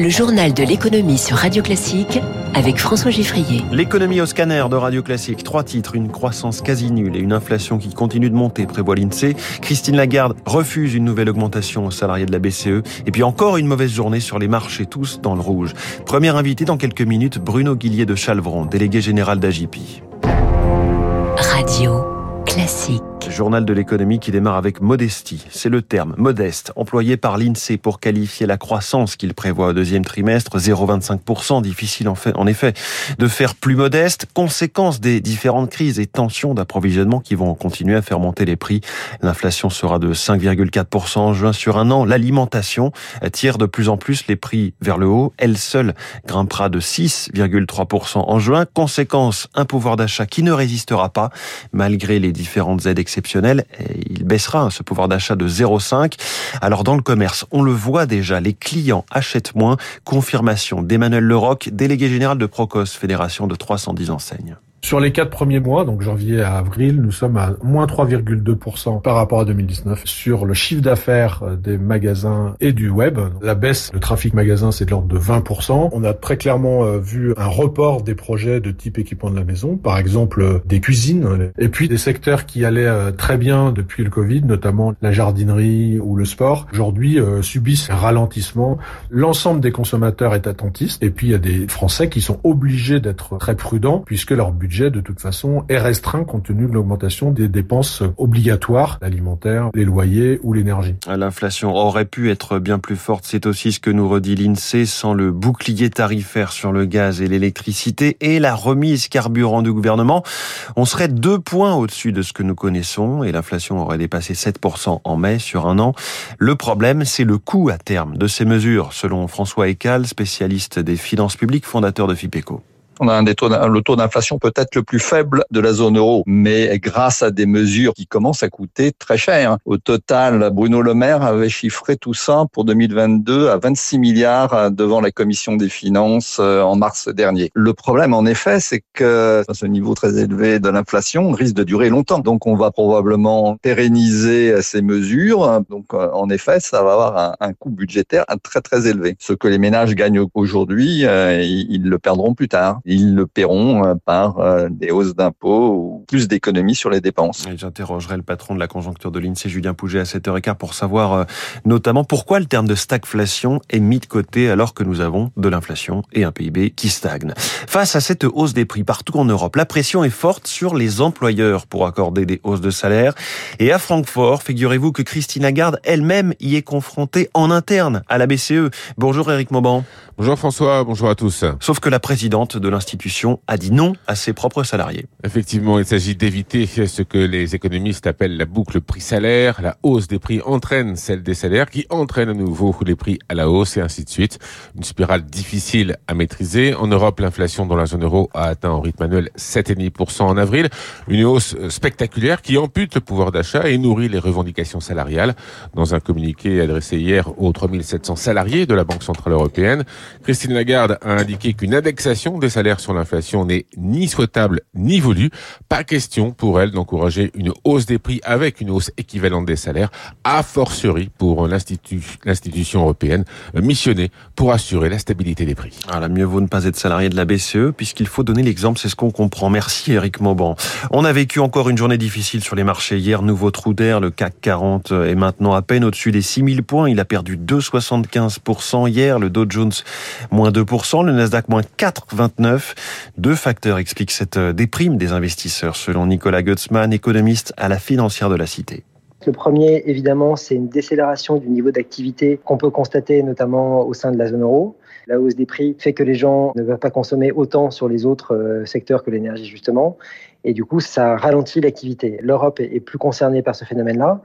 Le journal de l'économie sur Radio Classique avec François Giffrier. L'économie au scanner de Radio Classique. Trois titres, une croissance quasi nulle et une inflation qui continue de monter, prévoit l'INSEE. Christine Lagarde refuse une nouvelle augmentation aux salariés de la BCE. Et puis encore une mauvaise journée sur les marchés, tous dans le rouge. Premier invité dans quelques minutes, Bruno Guillier de Chalvron, délégué général d'Agipi. Radio Classique. Journal de l'économie qui démarre avec modestie. C'est le terme modeste employé par l'INSEE pour qualifier la croissance qu'il prévoit au deuxième trimestre, 0,25%. Difficile en, fait, en effet de faire plus modeste. Conséquence des différentes crises et tensions d'approvisionnement qui vont continuer à faire monter les prix. L'inflation sera de 5,4% en juin sur un an. L'alimentation tire de plus en plus les prix vers le haut. Elle seule grimpera de 6,3% en juin. Conséquence, un pouvoir d'achat qui ne résistera pas malgré les différentes aides exceptionnelles. Il baissera hein, ce pouvoir d'achat de 0,5. Alors dans le commerce, on le voit déjà, les clients achètent moins. Confirmation d'Emmanuel Leroc, délégué général de Procos, fédération de 310 enseignes. Sur les quatre premiers mois, donc janvier à avril, nous sommes à moins 3,2% par rapport à 2019 sur le chiffre d'affaires euh, des magasins et du web. La baisse de trafic magasin, c'est de l'ordre de 20%. On a très clairement euh, vu un report des projets de type équipement de la maison, par exemple euh, des cuisines, et puis des secteurs qui allaient très bien depuis le Covid, notamment la jardinerie ou le sport, aujourd'hui subissent un ralentissement. L'ensemble des consommateurs est attentiste, et puis il y a des Français qui sont obligés d'être très prudents puisque leur budget de toute façon, est restreint compte tenu de l'augmentation des dépenses obligatoires, alimentaires, les loyers ou l'énergie. L'inflation aurait pu être bien plus forte. C'est aussi ce que nous redit l'INSEE sans le bouclier tarifaire sur le gaz et l'électricité et la remise carburant du gouvernement. On serait deux points au-dessus de ce que nous connaissons et l'inflation aurait dépassé 7% en mai sur un an. Le problème, c'est le coût à terme de ces mesures, selon François Ecal, spécialiste des finances publiques, fondateur de FIPECO on a un des taux, le taux d'inflation peut-être le plus faible de la zone euro, mais grâce à des mesures qui commencent à coûter très cher. Au total, Bruno Le Maire avait chiffré tout ça pour 2022 à 26 milliards devant la commission des finances euh, en mars dernier. Le problème, en effet, c'est que ce niveau très élevé de l'inflation risque de durer longtemps. Donc, on va probablement pérenniser ces mesures. Donc, euh, en effet, ça va avoir un, coût budgétaire très très élevé. Ce que les ménages gagnent aujourd'hui, euh, ils le perdront plus tard ils le paieront euh, par euh, des hausses d'impôts ou plus d'économies sur les dépenses. J'interrogerai le patron de la conjoncture de l'INSEE, Julien Pouget, à 7h15 pour savoir euh, notamment pourquoi le terme de stagflation est mis de côté alors que nous avons de l'inflation et un PIB qui stagne. Face à cette hausse des prix partout en Europe, la pression est forte sur les employeurs pour accorder des hausses de salaire. Et à Francfort, figurez-vous que Christine Lagarde elle-même y est confrontée en interne à la BCE. Bonjour Eric Mauban. Bonjour François, bonjour à tous. Sauf que la présidente de l'institution a dit non à ses propres salariés. Effectivement, il s'agit d'éviter ce que les économistes appellent la boucle prix-salaire. La hausse des prix entraîne celle des salaires qui entraîne à nouveau les prix à la hausse et ainsi de suite. Une spirale difficile à maîtriser. En Europe, l'inflation dans la zone euro a atteint en rythme annuel 7,5% en avril. Une hausse spectaculaire qui ampute le pouvoir d'achat et nourrit les revendications salariales. Dans un communiqué adressé hier aux 3700 salariés de la Banque Centrale Européenne, Christine Lagarde a indiqué qu'une indexation des salaires sur l'inflation n'est ni souhaitable ni voulue. Pas question pour elle d'encourager une hausse des prix avec une hausse équivalente des salaires, a fortiori pour l'institution européenne missionnée pour assurer la stabilité des prix. Voilà, mieux vaut ne pas être salarié de la BCE puisqu'il faut donner l'exemple, c'est ce qu'on comprend. Merci Eric Mauban. On a vécu encore une journée difficile sur les marchés hier, nouveau trou d'air, le CAC 40 est maintenant à peine au-dessus des 6000 points, il a perdu 2,75% hier, le Dow Jones moins 2%, le Nasdaq moins 4,29%. Deux facteurs expliquent cette euh, déprime des investisseurs, selon Nicolas Gutzmann, économiste à la financière de la Cité. Le premier, évidemment, c'est une décélération du niveau d'activité qu'on peut constater notamment au sein de la zone euro. La hausse des prix fait que les gens ne veulent pas consommer autant sur les autres euh, secteurs que l'énergie, justement. Et du coup, ça ralentit l'activité. L'Europe est plus concernée par ce phénomène-là.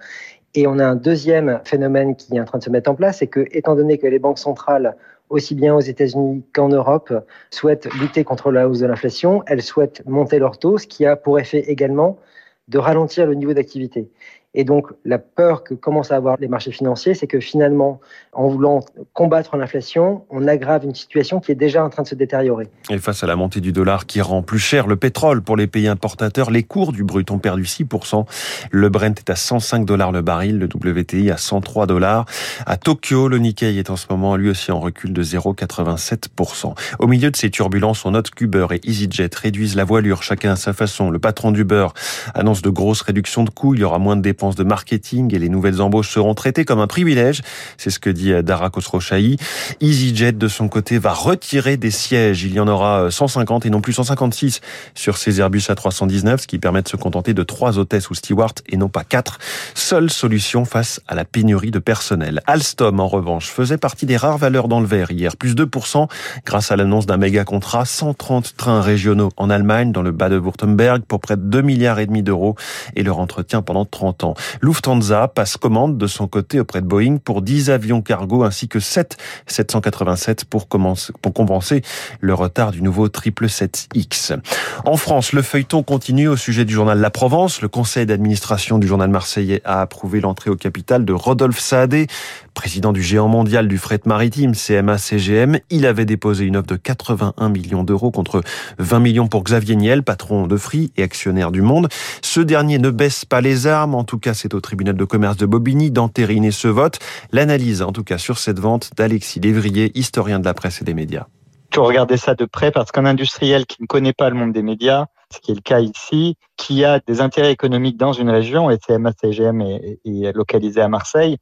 Et on a un deuxième phénomène qui est en train de se mettre en place, c'est que, étant donné que les banques centrales aussi bien aux États-Unis qu'en Europe, souhaitent lutter contre la hausse de l'inflation. Elles souhaitent monter leur taux, ce qui a pour effet également de ralentir le niveau d'activité. Et donc, la peur que commencent à avoir les marchés financiers, c'est que finalement, en voulant combattre l'inflation, on aggrave une situation qui est déjà en train de se détériorer. Et face à la montée du dollar qui rend plus cher le pétrole pour les pays importateurs, les cours du brut ont perdu 6%. Le Brent est à 105 dollars le baril, le WTI à 103 dollars. À Tokyo, le Nikkei est en ce moment lui aussi en recul de 0,87%. Au milieu de ces turbulences, on note qu'Uber et EasyJet réduisent la voilure chacun à sa façon. Le patron d'Uber annonce de grosses réductions de coûts, il y aura moins de dépenses de marketing et les nouvelles embauches seront traitées comme un privilège. C'est ce que dit Dara Khosrowshahi. EasyJet, de son côté, va retirer des sièges. Il y en aura 150 et non plus 156 sur ces Airbus A319, ce qui permet de se contenter de trois hôtesses ou stewards et non pas quatre. Seule solution face à la pénurie de personnel. Alstom, en revanche, faisait partie des rares valeurs dans le vert hier, plus 2% grâce à l'annonce d'un méga contrat, 130 trains régionaux en Allemagne, dans le bas de württemberg pour près de 2 milliards et demi d'euros et leur entretien pendant 30 ans. Lufthansa passe commande de son côté auprès de Boeing pour 10 avions cargo ainsi que 7 787 pour, pour compenser le retard du nouveau 777X. En France, le feuilleton continue au sujet du journal La Provence. Le conseil d'administration du journal marseillais a approuvé l'entrée au capital de Rodolphe Saadé, président du géant mondial du fret maritime CMA-CGM. Il avait déposé une offre de 81 millions d'euros contre 20 millions pour Xavier Niel, patron de Free et actionnaire du Monde. Ce dernier ne baisse pas les armes, en tout cas c'est au tribunal de commerce de Bobigny d'entériner ce vote. L'analyse en tout cas sur cette vente d'Alexis Lévrier, historien de la presse et des médias. Faut regarder ça de près parce qu'un industriel qui ne connaît pas le monde des médias, ce qui est le cas ici, qui a des intérêts économiques dans une région, et CMA-CGM est localisé à Marseille,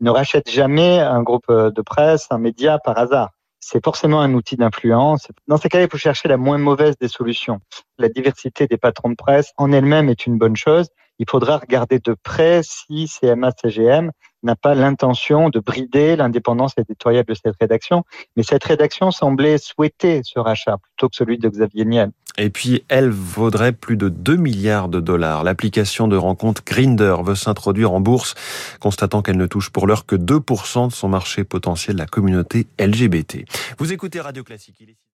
ne rachète jamais un groupe de presse, un média par hasard. C'est forcément un outil d'influence. Dans ces cas, il faut chercher la moins mauvaise des solutions. La diversité des patrons de presse en elle-même est une bonne chose. Il faudra regarder de près si CMA-CGM n'a pas l'intention de brider l'indépendance éditoriale de cette rédaction. Mais cette rédaction semblait souhaiter ce rachat plutôt que celui de Xavier Niel. Et puis, elle vaudrait plus de 2 milliards de dollars. L'application de rencontre Grinder veut s'introduire en bourse, constatant qu'elle ne touche pour l'heure que 2% de son marché potentiel, la communauté LGBT. Vous écoutez Radio Classique.